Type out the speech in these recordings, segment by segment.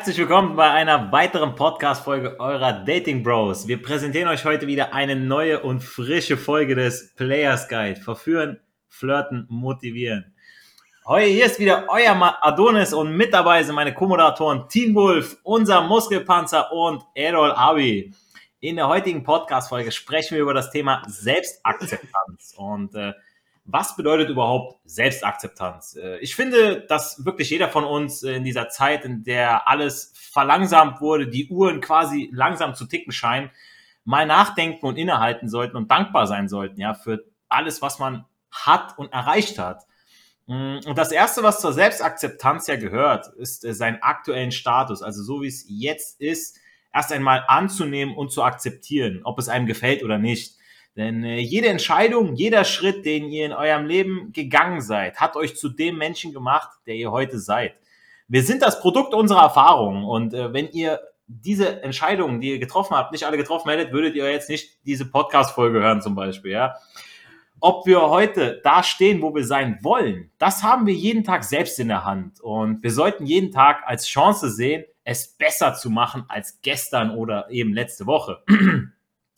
Herzlich willkommen bei einer weiteren Podcast-Folge eurer Dating Bros. Wir präsentieren euch heute wieder eine neue und frische Folge des Players Guide. Verführen, flirten, motivieren. Heute hier ist wieder euer Adonis und mit dabei sind meine Co-Moderatoren Wolf, unser Muskelpanzer und Errol Abi. In der heutigen Podcast-Folge sprechen wir über das Thema Selbstakzeptanz und äh, was bedeutet überhaupt Selbstakzeptanz? Äh, ich finde, dass wirklich jeder von uns in dieser Zeit, in der alles verlangsamt wurde, die Uhren quasi langsam zu ticken scheinen, mal nachdenken und innehalten sollten und dankbar sein sollten, ja, für alles, was man hat und erreicht hat. Mm, und das erste, was zur Selbstakzeptanz ja gehört, ist äh, seinen aktuellen Status, also so wie es jetzt ist, erst einmal anzunehmen und zu akzeptieren, ob es einem gefällt oder nicht. Denn äh, jede Entscheidung, jeder Schritt, den ihr in eurem Leben gegangen seid, hat euch zu dem Menschen gemacht, der ihr heute seid. Wir sind das Produkt unserer Erfahrungen und äh, wenn ihr diese Entscheidungen, die ihr getroffen habt, nicht alle getroffen hättet, würdet ihr jetzt nicht diese Podcast-Folge hören zum Beispiel, ja. Ob wir heute da stehen, wo wir sein wollen, das haben wir jeden Tag selbst in der Hand. Und wir sollten jeden Tag als Chance sehen, es besser zu machen als gestern oder eben letzte Woche.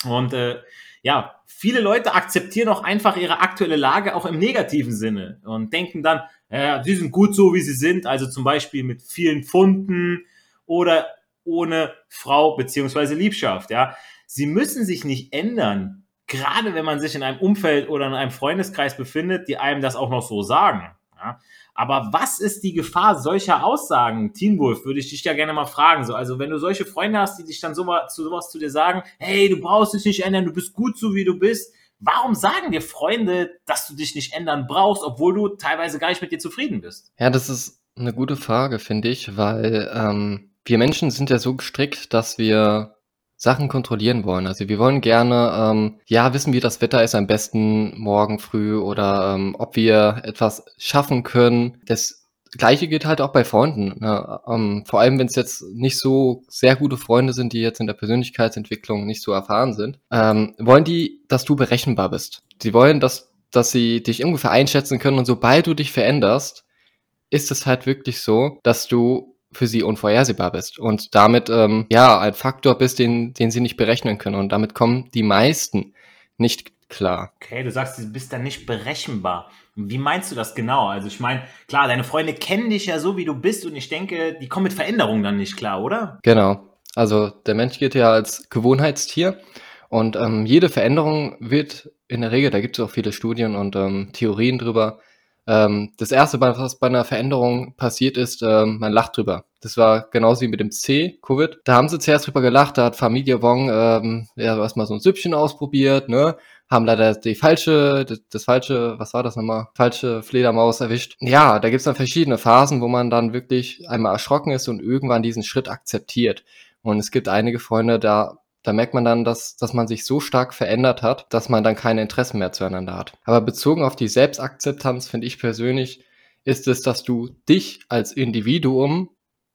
Und äh, ja, viele Leute akzeptieren auch einfach ihre aktuelle Lage auch im negativen Sinne und denken dann, ja, sie sind gut so, wie sie sind, also zum Beispiel mit vielen Pfunden oder ohne Frau beziehungsweise Liebschaft, ja. Sie müssen sich nicht ändern, gerade wenn man sich in einem Umfeld oder in einem Freundeskreis befindet, die einem das auch noch so sagen. Ja? Aber was ist die Gefahr solcher Aussagen? Teen Wolf, würde ich dich ja gerne mal fragen. So, also wenn du solche Freunde hast, die dich dann so zu sowas zu dir sagen, hey, du brauchst dich nicht ändern, du bist gut so wie du bist. Warum sagen dir Freunde, dass du dich nicht ändern brauchst, obwohl du teilweise gar nicht mit dir zufrieden bist? Ja, das ist eine gute Frage, finde ich, weil ähm, wir Menschen sind ja so gestrickt, dass wir Sachen kontrollieren wollen. Also wir wollen gerne ähm, ja wissen, wie das Wetter ist am besten morgen früh oder ähm, ob wir etwas schaffen können. Das Gleiche geht halt auch bei Freunden. Ne? Ähm, vor allem, wenn es jetzt nicht so sehr gute Freunde sind, die jetzt in der Persönlichkeitsentwicklung nicht so erfahren sind, ähm, wollen die, dass du berechenbar bist. Sie wollen, dass, dass sie dich ungefähr einschätzen können und sobald du dich veränderst, ist es halt wirklich so, dass du für sie unvorhersehbar bist und damit ähm, ja ein Faktor bist, den, den sie nicht berechnen können. Und damit kommen die meisten nicht klar. Okay, du sagst, du bist dann nicht berechenbar. Wie meinst du das genau? Also ich meine, klar, deine Freunde kennen dich ja so, wie du bist und ich denke, die kommen mit Veränderungen dann nicht klar, oder? Genau. Also der Mensch geht ja als Gewohnheitstier und ähm, jede Veränderung wird in der Regel, da gibt es auch viele Studien und ähm, Theorien drüber, ähm, das erste, was bei einer Veränderung passiert ist, ähm, man lacht drüber. Das war genauso wie mit dem C, Covid. Da haben sie zuerst drüber gelacht, da hat Familie Wong ähm, ja, erstmal so ein Süppchen ausprobiert, ne? Haben leider die falsche, das, das falsche, was war das nochmal? Falsche Fledermaus erwischt. Ja, da gibt's dann verschiedene Phasen, wo man dann wirklich einmal erschrocken ist und irgendwann diesen Schritt akzeptiert. Und es gibt einige Freunde, da da merkt man dann, dass, dass man sich so stark verändert hat, dass man dann keine Interessen mehr zueinander hat. Aber bezogen auf die Selbstakzeptanz finde ich persönlich, ist es, dass du dich als Individuum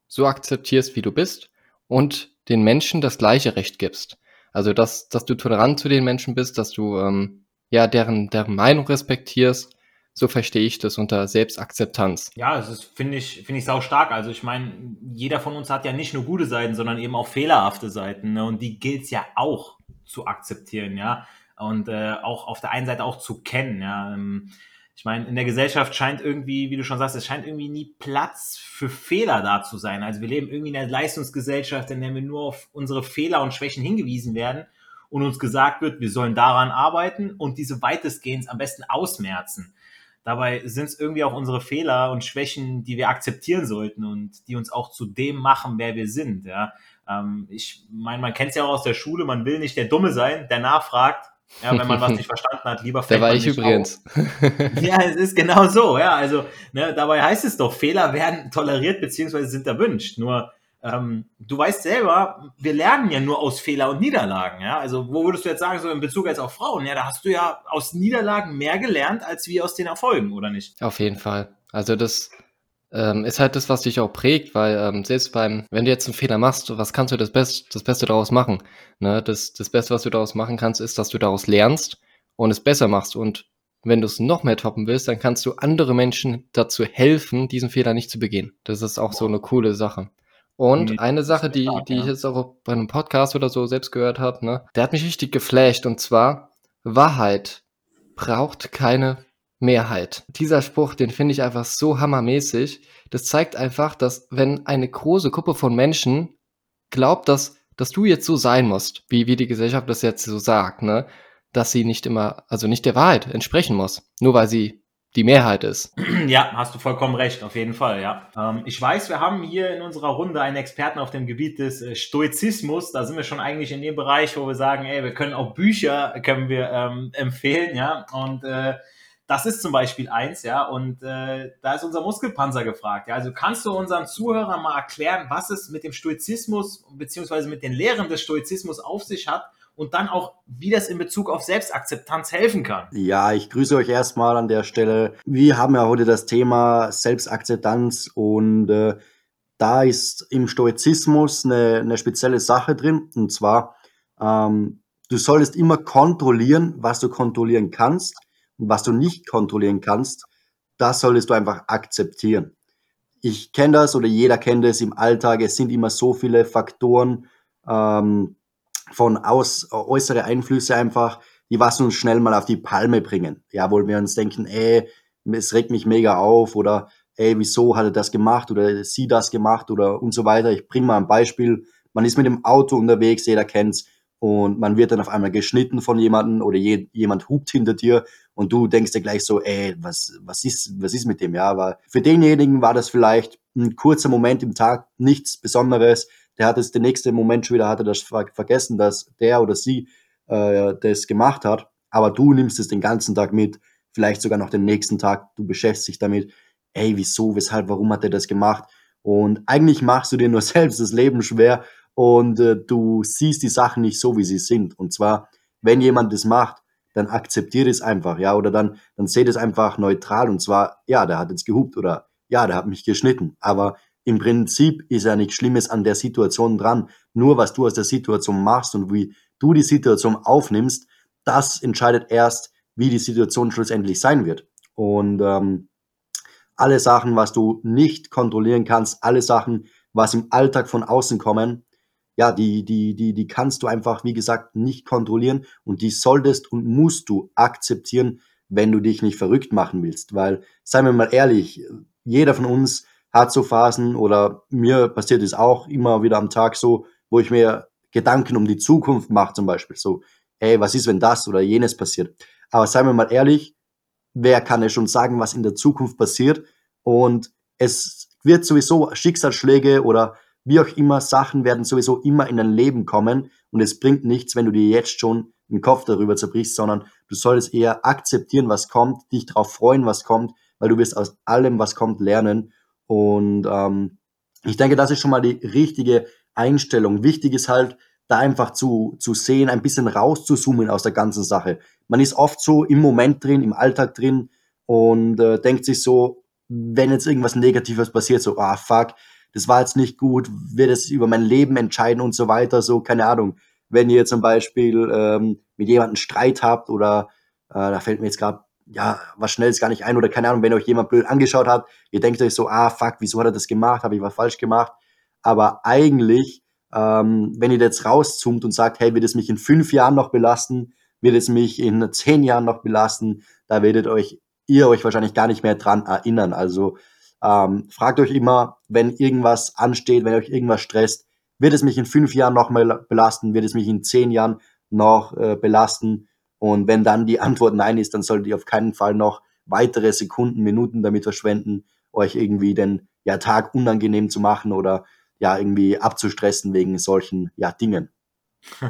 so akzeptierst, wie du bist und den Menschen das gleiche Recht gibst. Also, dass, dass du tolerant zu den Menschen bist, dass du ähm, ja deren, deren Meinung respektierst so verstehe ich das unter Selbstakzeptanz. Ja, das finde ich, finde ich sau stark. Also ich meine, jeder von uns hat ja nicht nur gute Seiten, sondern eben auch fehlerhafte Seiten. Ne? Und die gilt es ja auch zu akzeptieren, ja. Und äh, auch auf der einen Seite auch zu kennen, ja. Ähm, ich meine, in der Gesellschaft scheint irgendwie, wie du schon sagst, es scheint irgendwie nie Platz für Fehler da zu sein. Also wir leben irgendwie in einer Leistungsgesellschaft, in der wir nur auf unsere Fehler und Schwächen hingewiesen werden und uns gesagt wird, wir sollen daran arbeiten und diese weitestgehend am besten ausmerzen. Dabei sind es irgendwie auch unsere Fehler und Schwächen, die wir akzeptieren sollten und die uns auch zu dem machen, wer wir sind. Ja. Ähm, ich meine, man kennt es ja auch aus der Schule, man will nicht der Dumme sein, der nachfragt. Ja, wenn man was nicht verstanden hat, lieber fällt Der war ich übrigens. ja, es ist genau so, ja. Also, ne, dabei heißt es doch, Fehler werden toleriert beziehungsweise sind erwünscht. Nur ähm, du weißt selber, wir lernen ja nur aus Fehler und Niederlagen, ja. Also wo würdest du jetzt sagen, so in Bezug jetzt auf Frauen, ja, da hast du ja aus Niederlagen mehr gelernt, als wie aus den Erfolgen, oder nicht? Auf jeden Fall. Also das ähm, ist halt das, was dich auch prägt, weil ähm, selbst beim, wenn du jetzt einen Fehler machst, was kannst du das, Best, das Beste daraus machen? Ne? Das, das Beste, was du daraus machen kannst, ist, dass du daraus lernst und es besser machst. Und wenn du es noch mehr toppen willst, dann kannst du andere Menschen dazu helfen, diesen Fehler nicht zu begehen. Das ist auch so eine coole Sache. Und mhm. eine Sache, die, die ich jetzt auch bei einem Podcast oder so selbst gehört habe, ne, der hat mich richtig geflasht. Und zwar, Wahrheit braucht keine Mehrheit. Dieser Spruch, den finde ich einfach so hammermäßig. Das zeigt einfach, dass wenn eine große Gruppe von Menschen glaubt, dass, dass du jetzt so sein musst, wie, wie die Gesellschaft das jetzt so sagt, ne, dass sie nicht immer, also nicht der Wahrheit entsprechen muss, nur weil sie die Mehrheit ist. Ja, hast du vollkommen recht, auf jeden Fall, ja. Ähm, ich weiß, wir haben hier in unserer Runde einen Experten auf dem Gebiet des äh, Stoizismus. Da sind wir schon eigentlich in dem Bereich, wo wir sagen, ey, wir können auch Bücher, können wir ähm, empfehlen, ja. Und äh, das ist zum Beispiel eins, ja. Und äh, da ist unser Muskelpanzer gefragt. Ja? Also kannst du unseren Zuhörern mal erklären, was es mit dem Stoizismus beziehungsweise mit den Lehren des Stoizismus auf sich hat und dann auch, wie das in Bezug auf Selbstakzeptanz helfen kann. Ja, ich grüße euch erstmal an der Stelle. Wir haben ja heute das Thema Selbstakzeptanz und äh, da ist im Stoizismus eine, eine spezielle Sache drin und zwar, ähm, du solltest immer kontrollieren, was du kontrollieren kannst und was du nicht kontrollieren kannst, das solltest du einfach akzeptieren. Ich kenne das oder jeder kennt es im Alltag. Es sind immer so viele Faktoren, ähm, von aus, äußere Einflüsse einfach, die was uns schnell mal auf die Palme bringen. Ja, wo wir uns denken, ey, es regt mich mega auf oder ey, wieso hat er das gemacht oder sie das gemacht oder und so weiter. Ich bringe mal ein Beispiel. Man ist mit dem Auto unterwegs, jeder kennt's, und man wird dann auf einmal geschnitten von jemandem oder je, jemand hupt hinter dir und du denkst dir gleich so, ey, was, was ist, was ist mit dem? Ja, aber für denjenigen war das vielleicht ein kurzer Moment im Tag, nichts Besonderes der hat es den nächsten Moment schon wieder, hat er das vergessen, dass der oder sie äh, das gemacht hat. Aber du nimmst es den ganzen Tag mit, vielleicht sogar noch den nächsten Tag, du beschäftigst dich damit, ey, wieso, weshalb, warum hat er das gemacht? Und eigentlich machst du dir nur selbst das Leben schwer und äh, du siehst die Sachen nicht so, wie sie sind. Und zwar, wenn jemand das macht, dann akzeptiert es einfach, ja, oder dann, dann seht es einfach neutral und zwar, ja, der hat jetzt gehupt oder ja, der hat mich geschnitten. Aber im Prinzip ist ja nichts Schlimmes an der Situation dran. Nur was du aus der Situation machst und wie du die Situation aufnimmst, das entscheidet erst, wie die Situation schlussendlich sein wird. Und ähm, alle Sachen, was du nicht kontrollieren kannst, alle Sachen, was im Alltag von außen kommen, ja, die, die, die, die kannst du einfach, wie gesagt, nicht kontrollieren und die solltest und musst du akzeptieren, wenn du dich nicht verrückt machen willst. Weil, seien wir mal ehrlich, jeder von uns hat so Phasen oder mir passiert es auch immer wieder am Tag so, wo ich mir Gedanken um die Zukunft mache zum Beispiel. So, ey, was ist, wenn das oder jenes passiert? Aber seien wir mal ehrlich, wer kann es schon sagen, was in der Zukunft passiert? Und es wird sowieso Schicksalsschläge oder wie auch immer, Sachen werden sowieso immer in dein Leben kommen und es bringt nichts, wenn du dir jetzt schon den Kopf darüber zerbrichst, sondern du solltest eher akzeptieren, was kommt, dich darauf freuen, was kommt, weil du wirst aus allem, was kommt, lernen und ähm, ich denke, das ist schon mal die richtige Einstellung. Wichtig ist halt, da einfach zu, zu sehen, ein bisschen rauszuzoomen aus der ganzen Sache. Man ist oft so im Moment drin, im Alltag drin und äh, denkt sich so, wenn jetzt irgendwas Negatives passiert, so, ah fuck, das war jetzt nicht gut, wird es über mein Leben entscheiden und so weiter, so, keine Ahnung. Wenn ihr zum Beispiel ähm, mit jemandem Streit habt oder äh, da fällt mir jetzt gerade ja, was schnell ist gar nicht ein oder keine Ahnung, wenn euch jemand blöd angeschaut hat, ihr denkt euch so, ah, fuck, wieso hat er das gemacht, habe ich was falsch gemacht. Aber eigentlich, ähm, wenn ihr jetzt rauszoomt und sagt, hey, wird es mich in fünf Jahren noch belasten, wird es mich in zehn Jahren noch belasten, da werdet euch ihr euch wahrscheinlich gar nicht mehr dran erinnern. Also ähm, fragt euch immer, wenn irgendwas ansteht, wenn euch irgendwas stresst, wird es mich in fünf Jahren noch mal belasten, wird es mich in zehn Jahren noch äh, belasten und wenn dann die Antwort Nein ist, dann solltet ihr auf keinen Fall noch weitere Sekunden, Minuten damit verschwenden, euch irgendwie den ja, Tag unangenehm zu machen oder ja irgendwie abzustressen wegen solchen ja, Dingen.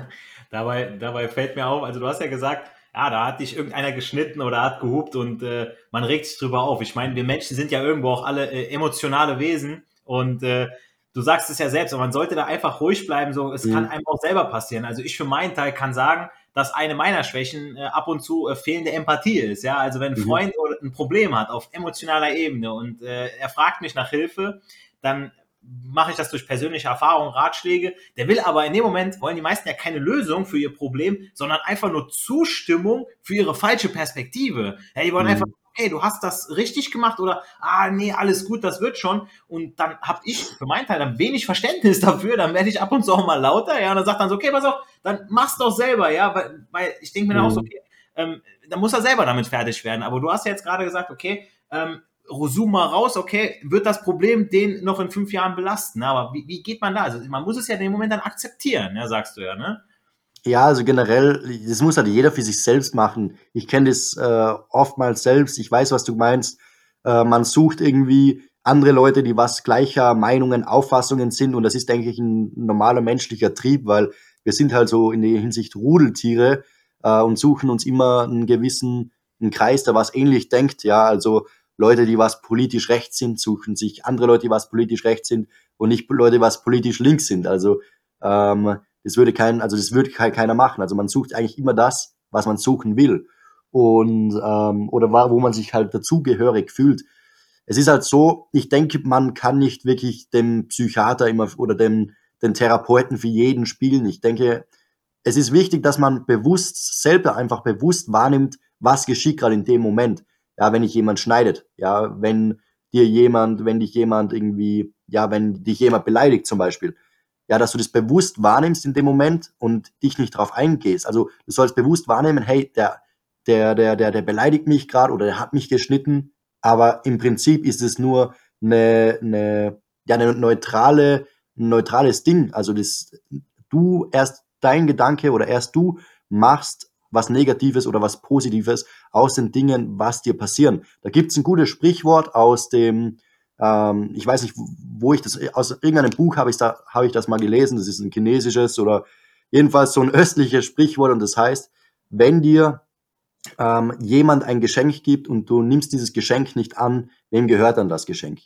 dabei, dabei fällt mir auf, also du hast ja gesagt, ja, da hat dich irgendeiner geschnitten oder hat gehupt und äh, man regt sich drüber auf. Ich meine, wir Menschen sind ja irgendwo auch alle äh, emotionale Wesen und äh, du sagst es ja selbst, aber man sollte da einfach ruhig bleiben, so es mhm. kann einem auch selber passieren. Also ich für meinen Teil kann sagen, dass eine meiner Schwächen äh, ab und zu äh, fehlende Empathie ist. Ja, also wenn ein mhm. Freund ein Problem hat auf emotionaler Ebene und äh, er fragt mich nach Hilfe, dann mache ich das durch persönliche Erfahrungen, Ratschläge. Der will aber in dem Moment, wollen die meisten ja keine Lösung für ihr Problem, sondern einfach nur Zustimmung für ihre falsche Perspektive. Ja, die wollen mhm. einfach, ey, du hast das richtig gemacht oder, ah, nee, alles gut, das wird schon. Und dann habe ich für meinen Teil dann wenig Verständnis dafür, dann werde ich ab und zu auch mal lauter, ja, und dann sagt dann so, okay, pass auf, dann mach's doch selber, ja, weil, weil ich denke mir dann auch so, mhm. okay, ähm, dann muss er selber damit fertig werden. Aber du hast ja jetzt gerade gesagt, okay, ähm, mal raus, okay, wird das Problem den noch in fünf Jahren belasten? Aber wie, wie geht man da? Also man muss es ja in dem Moment dann akzeptieren, ja, sagst du ja, ne? Ja, also generell, das muss halt jeder für sich selbst machen. Ich kenne das äh, oftmals selbst, ich weiß, was du meinst. Äh, man sucht irgendwie andere Leute, die was gleicher Meinungen, Auffassungen sind und das ist, denke ich, ein normaler menschlicher Trieb, weil wir sind halt so in der Hinsicht Rudeltiere äh, und suchen uns immer einen gewissen einen Kreis, der was ähnlich denkt. Ja, also Leute, die was politisch rechts sind, suchen sich andere Leute, die was politisch rechts sind und nicht Leute, die was politisch links sind. Also ähm, das würde kein, also das würde keiner machen. Also man sucht eigentlich immer das, was man suchen will und ähm, oder wo man sich halt dazugehörig fühlt. Es ist halt so, ich denke, man kann nicht wirklich dem Psychiater immer oder dem den Therapeuten für jeden spielen. Ich denke, es ist wichtig, dass man bewusst selber einfach bewusst wahrnimmt, was geschieht gerade in dem Moment. Ja, wenn dich jemand schneidet, ja, wenn dir jemand, wenn dich jemand irgendwie, ja, wenn dich jemand beleidigt zum Beispiel, ja, dass du das bewusst wahrnimmst in dem Moment und dich nicht drauf eingehst. Also du sollst bewusst wahrnehmen, hey, der, der, der, der, der beleidigt mich gerade oder der hat mich geschnitten, aber im Prinzip ist es nur eine, eine, ja, eine neutrale, ein neutrales Ding. Also das, du erst dein Gedanke oder erst du machst was Negatives oder was Positives aus den Dingen, was dir passieren. Da gibt es ein gutes Sprichwort aus dem ähm, ich weiß nicht, wo ich das, aus irgendeinem Buch habe ich, da, hab ich das mal gelesen, das ist ein chinesisches oder jedenfalls so ein östliches Sprichwort und das heißt, wenn dir ähm, jemand ein Geschenk gibt und du nimmst dieses Geschenk nicht an, wem gehört dann das Geschenk?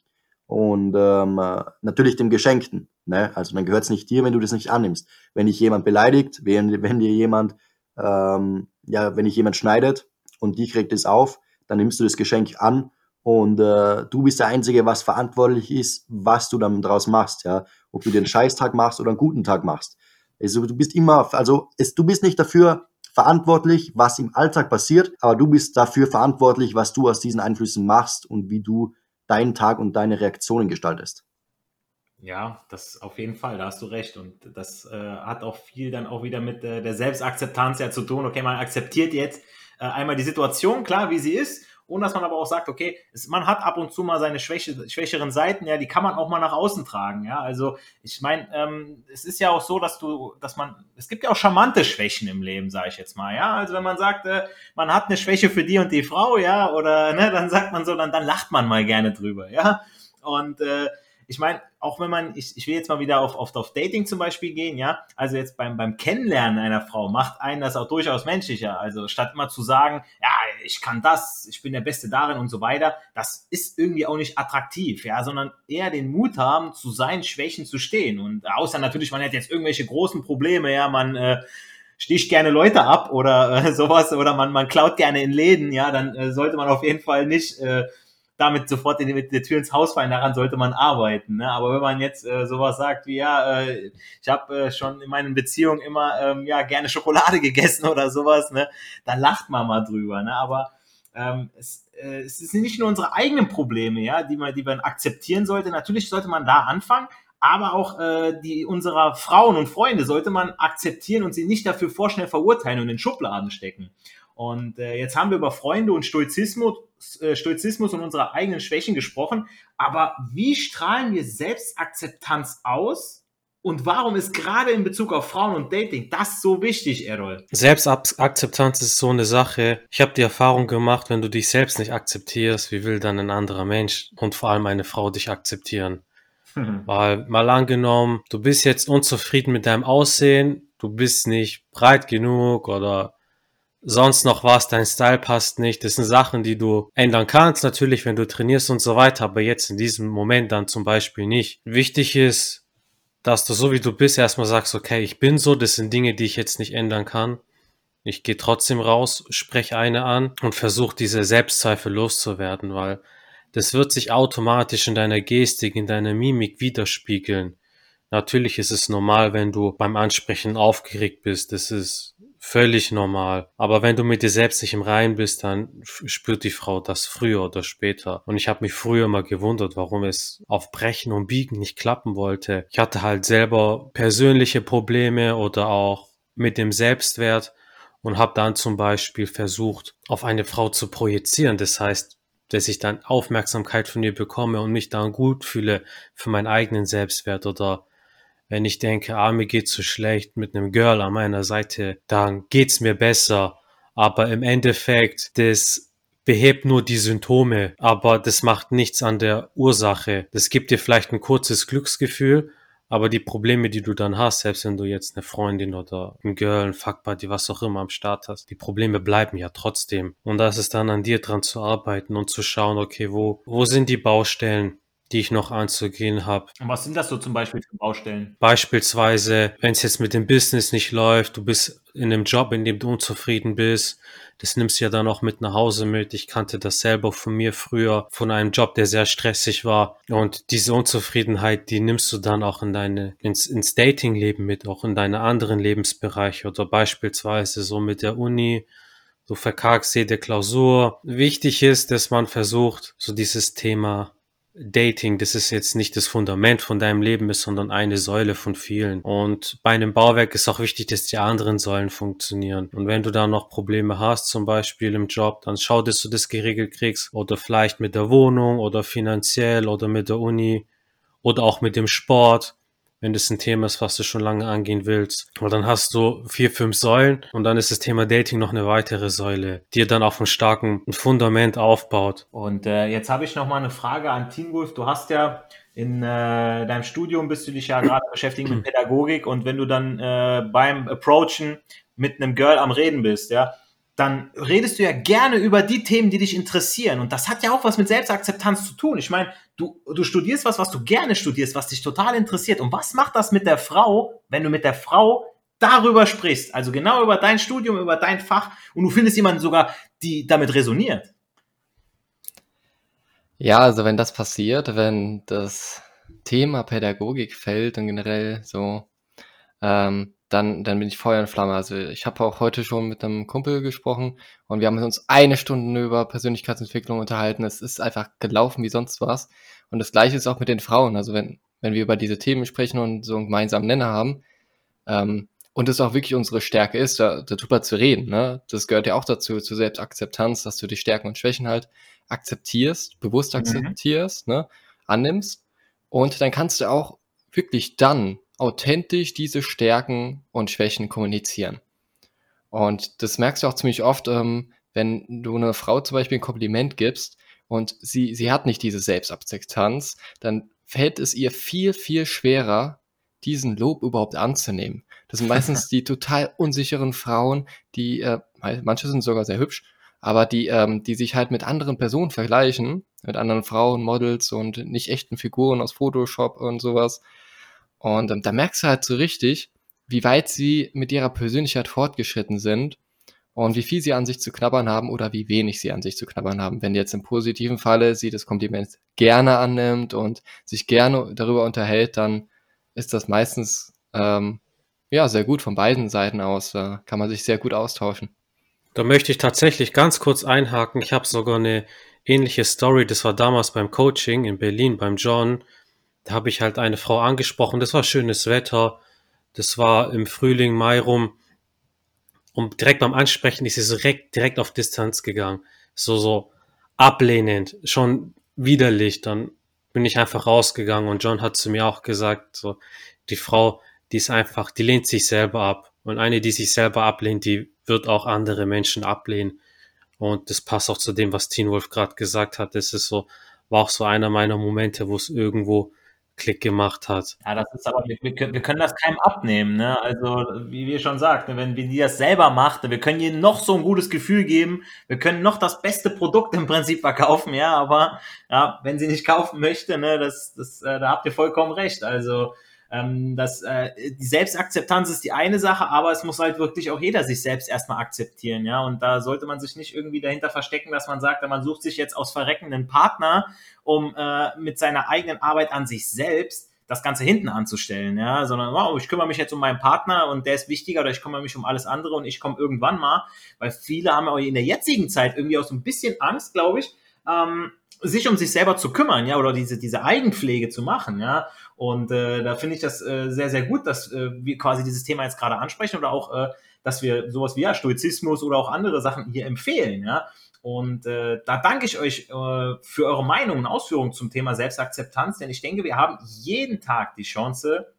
Und ähm, natürlich dem Geschenkten. Ne? Also dann gehört es nicht dir, wenn du das nicht annimmst. Wenn dich jemand beleidigt, wenn, wenn dir jemand, ähm, ja, wenn dich jemand schneidet und die kriegt es auf, dann nimmst du das Geschenk an und äh, du bist der Einzige, was verantwortlich ist, was du dann draus machst, ja. Ob du den Scheißtag machst oder einen guten Tag machst. Also du bist immer, also es, du bist nicht dafür verantwortlich, was im Alltag passiert, aber du bist dafür verantwortlich, was du aus diesen Einflüssen machst und wie du deinen Tag und deine Reaktionen gestaltest. Ja, das auf jeden Fall, da hast du recht. Und das äh, hat auch viel dann auch wieder mit äh, der Selbstakzeptanz ja zu tun. Okay, man akzeptiert jetzt äh, einmal die Situation, klar, wie sie ist, und dass man aber auch sagt, okay, es, man hat ab und zu mal seine Schwäche, schwächeren Seiten, ja, die kann man auch mal nach außen tragen, ja. Also ich meine, ähm, es ist ja auch so, dass du, dass man, es gibt ja auch charmante Schwächen im Leben, sage ich jetzt mal, ja. Also wenn man sagt, äh, man hat eine Schwäche für die und die Frau, ja, oder ne, dann sagt man so, dann, dann lacht man mal gerne drüber, ja. Und äh, ich meine, auch wenn man, ich, ich will jetzt mal wieder auf, auf, auf Dating zum Beispiel gehen, ja, also jetzt beim, beim Kennenlernen einer Frau macht einen das auch durchaus menschlicher. Also statt immer zu sagen, ja, ich kann das, ich bin der Beste darin und so weiter, das ist irgendwie auch nicht attraktiv, ja, sondern eher den Mut haben, zu seinen Schwächen zu stehen. Und außer natürlich, man hat jetzt irgendwelche großen Probleme, ja, man äh, sticht gerne Leute ab oder äh, sowas oder man, man klaut gerne in Läden, ja, dann äh, sollte man auf jeden Fall nicht äh, damit sofort in, mit der Tür ins Haus fallen, daran sollte man arbeiten. Ne? Aber wenn man jetzt äh, sowas sagt wie, ja, äh, ich habe äh, schon in meinen Beziehungen immer ähm, ja gerne Schokolade gegessen oder sowas, ne? dann lacht man mal drüber. Ne? Aber ähm, es, äh, es sind nicht nur unsere eigenen Probleme, ja, die man, die man akzeptieren sollte. Natürlich sollte man da anfangen, aber auch äh, die unserer Frauen und Freunde sollte man akzeptieren und sie nicht dafür vorschnell verurteilen und in Schubladen stecken. Und äh, jetzt haben wir über Freunde und Stoizismus, äh, Stoizismus und unsere eigenen Schwächen gesprochen. Aber wie strahlen wir Selbstakzeptanz aus? Und warum ist gerade in Bezug auf Frauen und Dating das so wichtig, Errol? Selbstakzeptanz ist so eine Sache. Ich habe die Erfahrung gemacht, wenn du dich selbst nicht akzeptierst, wie will dann ein anderer Mensch und vor allem eine Frau dich akzeptieren? Mhm. Weil mal angenommen, du bist jetzt unzufrieden mit deinem Aussehen, du bist nicht breit genug oder sonst noch was, dein Style passt nicht. Das sind Sachen, die du ändern kannst, natürlich, wenn du trainierst und so weiter, aber jetzt in diesem Moment dann zum Beispiel nicht. Wichtig ist, dass du so wie du bist erstmal sagst, okay, ich bin so, das sind Dinge, die ich jetzt nicht ändern kann. Ich gehe trotzdem raus, spreche eine an und versuche diese Selbstzweifel loszuwerden, weil das wird sich automatisch in deiner Gestik, in deiner Mimik widerspiegeln. Natürlich ist es normal, wenn du beim Ansprechen aufgeregt bist. Das ist völlig normal. Aber wenn du mit dir selbst nicht im Reinen bist, dann spürt die Frau das früher oder später. Und ich habe mich früher mal gewundert, warum es auf Brechen und Biegen nicht klappen wollte. Ich hatte halt selber persönliche Probleme oder auch mit dem Selbstwert und habe dann zum Beispiel versucht, auf eine Frau zu projizieren. Das heißt, dass ich dann Aufmerksamkeit von ihr bekomme und mich dann gut fühle für meinen eigenen Selbstwert oder wenn ich denke, ah, mir geht's so schlecht mit einem Girl an meiner Seite, dann geht's mir besser. Aber im Endeffekt, das behebt nur die Symptome, aber das macht nichts an der Ursache. Das gibt dir vielleicht ein kurzes Glücksgefühl, aber die Probleme, die du dann hast, selbst wenn du jetzt eine Freundin oder ein Girl, ein Fuckbuddy, was auch immer am Start hast, die Probleme bleiben ja trotzdem. Und da ist dann an dir dran zu arbeiten und zu schauen, okay, wo, wo sind die Baustellen? Die ich noch anzugehen habe. Und was sind das so zum Beispiel für Baustellen? Beispielsweise, wenn es jetzt mit dem Business nicht läuft, du bist in einem Job, in dem du unzufrieden bist, das nimmst du ja dann auch mit nach Hause mit. Ich kannte das selber von mir früher, von einem Job, der sehr stressig war. Und diese Unzufriedenheit, die nimmst du dann auch in deine, ins, ins Datingleben mit, auch in deine anderen Lebensbereiche oder beispielsweise so mit der Uni. Du verkargst jede Klausur. Wichtig ist, dass man versucht, so dieses Thema Dating, das ist jetzt nicht das Fundament von deinem Leben ist, sondern eine Säule von vielen. Und bei einem Bauwerk ist auch wichtig, dass die anderen Säulen funktionieren. Und wenn du da noch Probleme hast, zum Beispiel im Job, dann schau, dass du das geregelt kriegst. Oder vielleicht mit der Wohnung oder finanziell oder mit der Uni oder auch mit dem Sport wenn das ein Thema ist, was du schon lange angehen willst. Weil dann hast du vier, fünf Säulen und dann ist das Thema Dating noch eine weitere Säule, die dann auf einem starken Fundament aufbaut. Und äh, jetzt habe ich noch mal eine Frage an Team Wolf. Du hast ja in äh, deinem Studium bist du dich ja gerade beschäftigt mit Pädagogik und wenn du dann äh, beim Approachen mit einem Girl am Reden bist, ja, dann redest du ja gerne über die Themen, die dich interessieren. Und das hat ja auch was mit Selbstakzeptanz zu tun. Ich meine, du, du studierst was, was du gerne studierst, was dich total interessiert. Und was macht das mit der Frau, wenn du mit der Frau darüber sprichst? Also genau über dein Studium, über dein Fach. Und du findest jemanden sogar, die damit resoniert. Ja, also wenn das passiert, wenn das Thema Pädagogik fällt und generell so, ähm, dann, dann bin ich Feuer und Flamme. Also ich habe auch heute schon mit einem Kumpel gesprochen und wir haben uns eine Stunde über Persönlichkeitsentwicklung unterhalten. Es ist einfach gelaufen wie sonst was. Und das gleiche ist auch mit den Frauen. Also wenn, wenn wir über diese Themen sprechen und so einen gemeinsamen Nenner haben, ähm, und es auch wirklich unsere Stärke ist, da, darüber zu reden. Ne? Das gehört ja auch dazu, zur Selbstakzeptanz, dass du die Stärken und Schwächen halt akzeptierst, bewusst mhm. akzeptierst, mhm. ne? annimmst. Und dann kannst du auch wirklich dann authentisch diese Stärken und Schwächen kommunizieren. Und das merkst du auch ziemlich oft, ähm, wenn du einer Frau zum Beispiel ein Kompliment gibst und sie, sie hat nicht diese Selbstakzeptanz, dann fällt es ihr viel, viel schwerer, diesen Lob überhaupt anzunehmen. Das sind meistens die total unsicheren Frauen, die, äh, manche sind sogar sehr hübsch, aber die, ähm, die sich halt mit anderen Personen vergleichen, mit anderen Frauen, Models und nicht echten Figuren aus Photoshop und sowas. Und ähm, da merkst du halt so richtig, wie weit sie mit ihrer Persönlichkeit fortgeschritten sind und wie viel sie an sich zu knabbern haben oder wie wenig sie an sich zu knabbern haben. Wenn jetzt im positiven Falle sie das Kompliment gerne annimmt und sich gerne darüber unterhält, dann ist das meistens ähm, ja sehr gut von beiden Seiten aus. Da kann man sich sehr gut austauschen. Da möchte ich tatsächlich ganz kurz einhaken. Ich habe sogar eine ähnliche Story. Das war damals beim Coaching in Berlin beim John da habe ich halt eine Frau angesprochen. Das war schönes Wetter. Das war im Frühling, Mai rum. Und direkt beim Ansprechen ist sie direkt, direkt auf Distanz gegangen. So, so ablehnend, schon widerlich. Dann bin ich einfach rausgegangen und John hat zu mir auch gesagt, so, die Frau, die ist einfach, die lehnt sich selber ab. Und eine, die sich selber ablehnt, die wird auch andere Menschen ablehnen. Und das passt auch zu dem, was Teen Wolf gerade gesagt hat. Das ist so, war auch so einer meiner Momente, wo es irgendwo Klick gemacht hat. Ja, das ist aber, wir, wir, wir können das keinem abnehmen, ne? Also, wie wir schon sagten, wenn, wenn die das selber macht, wir können ihr noch so ein gutes Gefühl geben, wir können noch das beste Produkt im Prinzip verkaufen, ja, aber ja, wenn sie nicht kaufen möchte, ne, das, das, äh, da habt ihr vollkommen recht. Also, ähm, das, äh, die Selbstakzeptanz ist die eine Sache, aber es muss halt wirklich auch jeder sich selbst erstmal akzeptieren, ja. Und da sollte man sich nicht irgendwie dahinter verstecken, dass man sagt, man sucht sich jetzt aus verreckenden Partner, um äh, mit seiner eigenen Arbeit an sich selbst das Ganze hinten anzustellen, ja, sondern wow, ich kümmere mich jetzt um meinen Partner und der ist wichtiger oder ich kümmere mich um alles andere und ich komme irgendwann mal, weil viele haben ja in der jetzigen Zeit irgendwie auch so ein bisschen Angst, glaube ich, ähm, sich um sich selber zu kümmern, ja, oder diese, diese Eigenpflege zu machen, ja. Und äh, da finde ich das äh, sehr, sehr gut, dass äh, wir quasi dieses Thema jetzt gerade ansprechen oder auch, äh, dass wir sowas wie ja, Stoizismus oder auch andere Sachen hier empfehlen, ja. Und äh, da danke ich euch äh, für eure Meinung und Ausführungen zum Thema Selbstakzeptanz, denn ich denke, wir haben jeden Tag die Chance,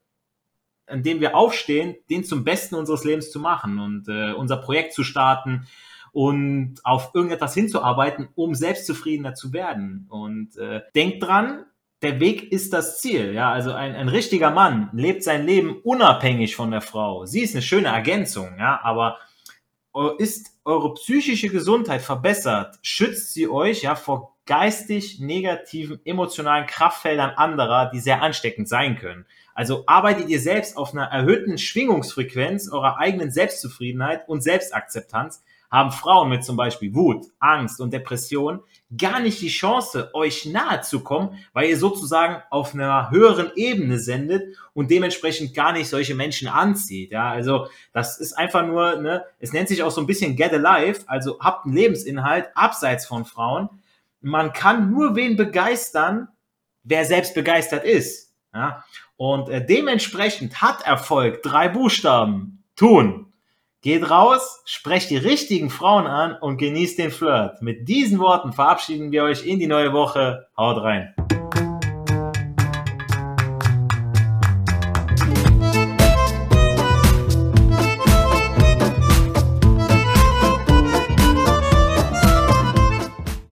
an dem wir aufstehen, den zum Besten unseres Lebens zu machen und äh, unser Projekt zu starten, und auf irgendetwas hinzuarbeiten, um selbstzufriedener zu werden. Und äh, denkt dran, der Weg ist das Ziel. Ja, also ein, ein richtiger Mann lebt sein Leben unabhängig von der Frau. Sie ist eine schöne Ergänzung, ja, aber ist eure psychische Gesundheit verbessert, schützt sie euch ja vor geistig negativen emotionalen Kraftfeldern anderer, die sehr ansteckend sein können. Also arbeitet ihr selbst auf einer erhöhten Schwingungsfrequenz eurer eigenen Selbstzufriedenheit und Selbstakzeptanz, haben Frauen mit zum Beispiel Wut, Angst und Depression gar nicht die Chance, euch nahe zu kommen, weil ihr sozusagen auf einer höheren Ebene sendet und dementsprechend gar nicht solche Menschen anzieht. Ja, also das ist einfach nur, ne, es nennt sich auch so ein bisschen Get Alive, also habt einen Lebensinhalt abseits von Frauen. Man kann nur wen begeistern, wer selbst begeistert ist. Ja, und äh, dementsprechend hat Erfolg drei Buchstaben. Tun. Geht raus, sprecht die richtigen Frauen an und genießt den Flirt. Mit diesen Worten verabschieden wir euch in die neue Woche. Haut rein.